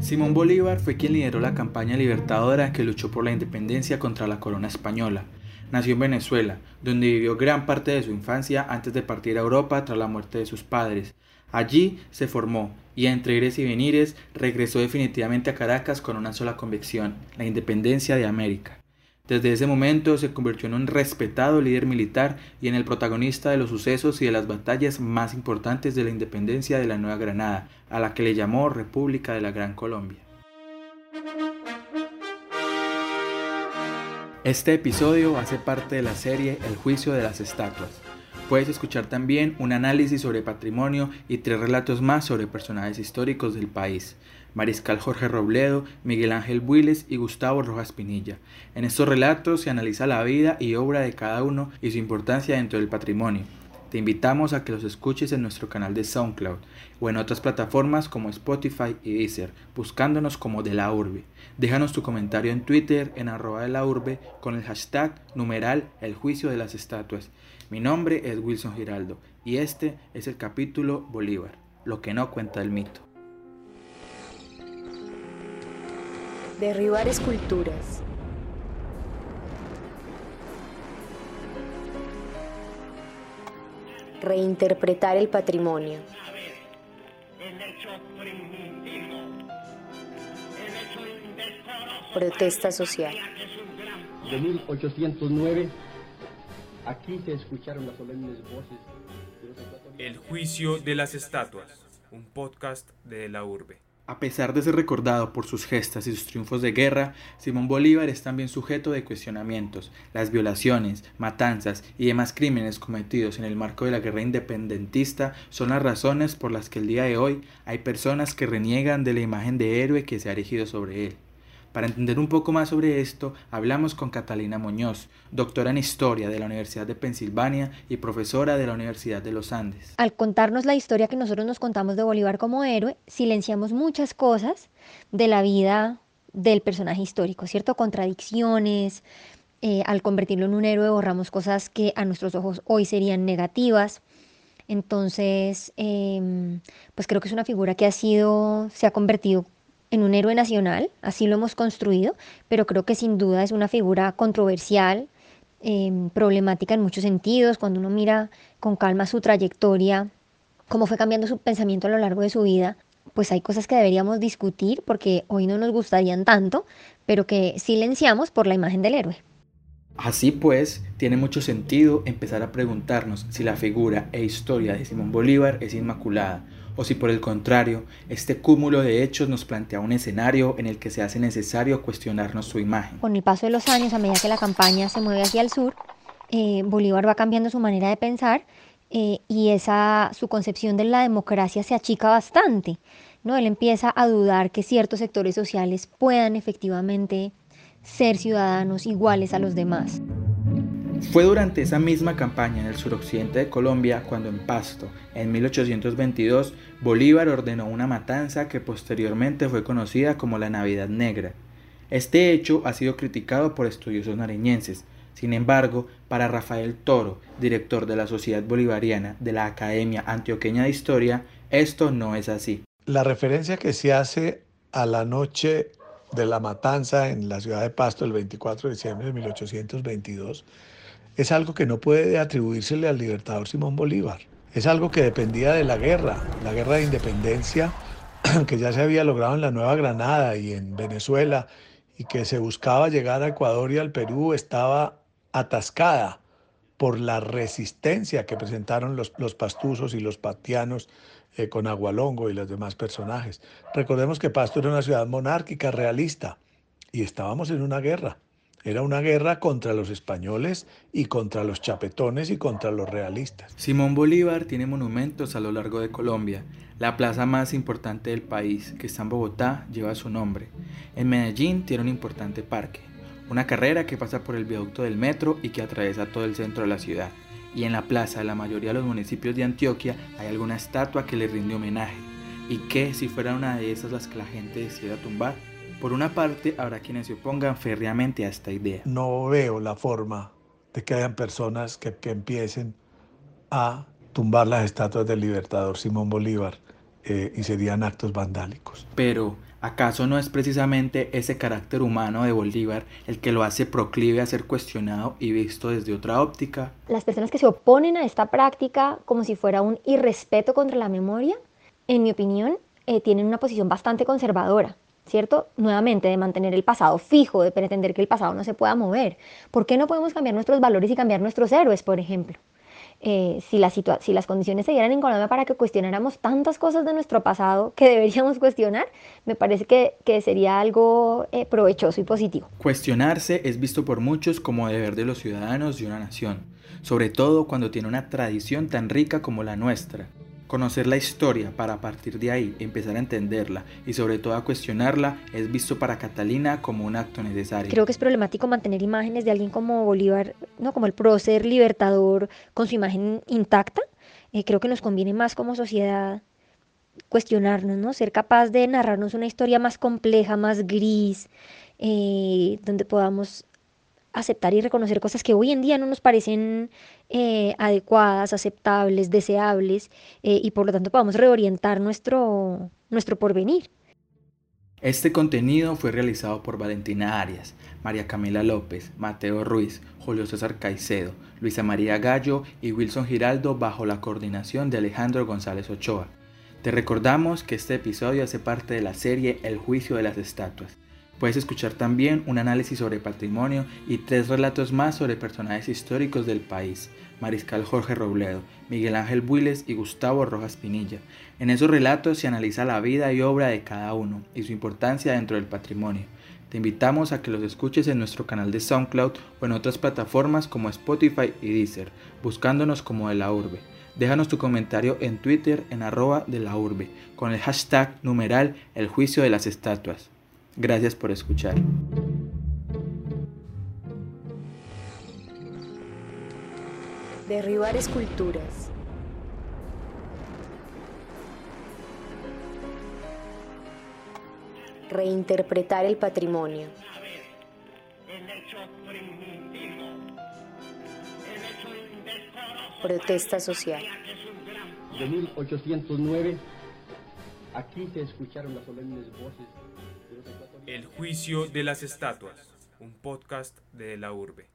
Simón Bolívar fue quien lideró la campaña libertadora que luchó por la independencia contra la corona española. Nació en Venezuela, donde vivió gran parte de su infancia antes de partir a Europa tras la muerte de sus padres. Allí se formó y entre ires y venires regresó definitivamente a Caracas con una sola convicción, la independencia de América. Desde ese momento se convirtió en un respetado líder militar y en el protagonista de los sucesos y de las batallas más importantes de la independencia de la Nueva Granada, a la que le llamó República de la Gran Colombia. Este episodio hace parte de la serie El juicio de las estatuas. Puedes escuchar también un análisis sobre patrimonio y tres relatos más sobre personajes históricos del país. Mariscal Jorge Robledo, Miguel Ángel Builes y Gustavo Rojas Pinilla. En estos relatos se analiza la vida y obra de cada uno y su importancia dentro del patrimonio. Te invitamos a que los escuches en nuestro canal de SoundCloud o en otras plataformas como Spotify y Deezer, buscándonos como de la urbe. Déjanos tu comentario en Twitter en arroba de la urbe con el hashtag numeral el juicio de las estatuas. Mi nombre es Wilson Giraldo y este es el capítulo Bolívar, lo que no cuenta el mito. Derribar esculturas. Reinterpretar el patrimonio. Protesta social. De 1809, aquí se escucharon las solemnes voces de los ecuatorianos. El juicio de las estatuas, un podcast de la urbe. A pesar de ser recordado por sus gestas y sus triunfos de guerra, Simón Bolívar es también sujeto de cuestionamientos. Las violaciones, matanzas y demás crímenes cometidos en el marco de la guerra independentista son las razones por las que el día de hoy hay personas que reniegan de la imagen de héroe que se ha erigido sobre él. Para entender un poco más sobre esto, hablamos con Catalina Muñoz, doctora en Historia de la Universidad de Pensilvania y profesora de la Universidad de los Andes. Al contarnos la historia que nosotros nos contamos de Bolívar como héroe, silenciamos muchas cosas de la vida del personaje histórico, ¿cierto? Contradicciones, eh, al convertirlo en un héroe borramos cosas que a nuestros ojos hoy serían negativas. Entonces, em, pues creo que es una figura que ha sido, se ha convertido en un héroe nacional, así lo hemos construido, pero creo que sin duda es una figura controversial, em, problemática en muchos sentidos, cuando uno mira con calma su trayectoria, cómo fue cambiando su pensamiento a lo largo de su vida, pues hay cosas que deberíamos discutir porque hoy no nos gustarían tanto, pero que silenciamos por la imagen del héroe. Así pues, tiene mucho sentido empezar a preguntarnos si la figura e historia de Simón Bolívar es inmaculada o si por el contrario, este cúmulo de hechos nos plantea un escenario en el que se hace necesario cuestionarnos su imagen. Con el paso de los años, a medida que la campaña se mueve hacia el sur, eh, Bolívar va cambiando su manera de pensar eh, y esa, su concepción de la democracia se achica bastante. ¿no? Él empieza a dudar que ciertos sectores sociales puedan efectivamente ser ciudadanos iguales a los demás. Fue durante esa misma campaña en el suroccidente de Colombia cuando en Pasto, en 1822, Bolívar ordenó una matanza que posteriormente fue conocida como la Navidad Negra. Este hecho ha sido criticado por estudiosos nariñenses. Sin embargo, para Rafael Toro, director de la Sociedad Bolivariana de la Academia Antioqueña de Historia, esto no es así. La referencia que se hace a la noche de la matanza en la ciudad de Pasto el 24 de diciembre de 1822 es algo que no puede atribuírsele al libertador Simón Bolívar. Es algo que dependía de la guerra, la guerra de independencia que ya se había logrado en la Nueva Granada y en Venezuela y que se buscaba llegar a Ecuador y al Perú estaba atascada por la resistencia que presentaron los, los pastuzos y los patianos eh, con Agualongo y los demás personajes. Recordemos que Pasto era una ciudad monárquica, realista, y estábamos en una guerra. Era una guerra contra los españoles y contra los chapetones y contra los realistas. Simón Bolívar tiene monumentos a lo largo de Colombia. La plaza más importante del país, que está en Bogotá, lleva su nombre. En Medellín tiene un importante parque, una carrera que pasa por el viaducto del metro y que atraviesa todo el centro de la ciudad. Y en la plaza la mayoría de los municipios de Antioquia hay alguna estatua que le rinde homenaje. ¿Y qué si fuera una de esas las que la gente decidiera tumbar? Por una parte, habrá quienes se opongan férreamente a esta idea. No veo la forma de que hayan personas que, que empiecen a tumbar las estatuas del libertador Simón Bolívar eh, y serían actos vandálicos. Pero, ¿acaso no es precisamente ese carácter humano de Bolívar el que lo hace proclive a ser cuestionado y visto desde otra óptica? Las personas que se oponen a esta práctica como si fuera un irrespeto contra la memoria, en mi opinión, eh, tienen una posición bastante conservadora. ¿Cierto? Nuevamente, de mantener el pasado fijo, de pretender que el pasado no se pueda mover. ¿Por qué no podemos cambiar nuestros valores y cambiar nuestros héroes, por ejemplo? Eh, si, las condiciones se dieran en Colombia para que cuestionáramos tantas cosas de nuestro pasado que deberíamos cuestionar, me parece que, sería algo eh, provechoso y positivo. Cuestionarse es visto por muchos como deber de los ciudadanos de una nación, sobre todo cuando tiene una tradición tan rica como la nuestra. Conocer la historia para partir de ahí empezar a entenderla y sobre todo a cuestionarla es visto para Catalina como un acto necesario. Creo que es problemático mantener imágenes de alguien como Bolívar, no como el prócer libertador con su imagen intacta. Eh, creo que nos conviene más como sociedad cuestionarnos, ¿no? Ser capaz de narrarnos una historia más compleja, más gris, eh, donde podamos aceptar y reconocer cosas que hoy en día no nos parecen eh, adecuadas, aceptables, deseables, eh, y por lo tanto podamos reorientar nuestro, nuestro porvenir. Este contenido fue realizado por Valentina Arias, María Camila López, Mateo Ruiz, Julio César Caicedo, Luisa María Gallo y Wilson Giraldo bajo la coordinación de Alejandro González Ochoa. Te recordamos que este episodio hace parte de la serie El juicio de las estatuas Puedes escuchar también un análisis sobre patrimonio y tres relatos más sobre personajes históricos del país, Mariscal Jorge Robledo, Miguel Ángel Builes y Gustavo Rojas Pinilla. En esos relatos se analiza la vida y obra de cada uno y su importancia dentro del patrimonio. Te invitamos a que los escuches en nuestro canal de SoundCloud o en otras plataformas como Spotify y Deezer, buscándonos como de la urbe. Déjanos tu comentario en Twitter en arroba de la urbe, con el hashtag numeral el juicio de las estatuas. Gracias por escuchar. Derribar esculturas. Reinterpretar el patrimonio. Protesta social. De 1809, aquí se escucharon las solemnes voces el juicio de las estatuas, un podcast de la urbe.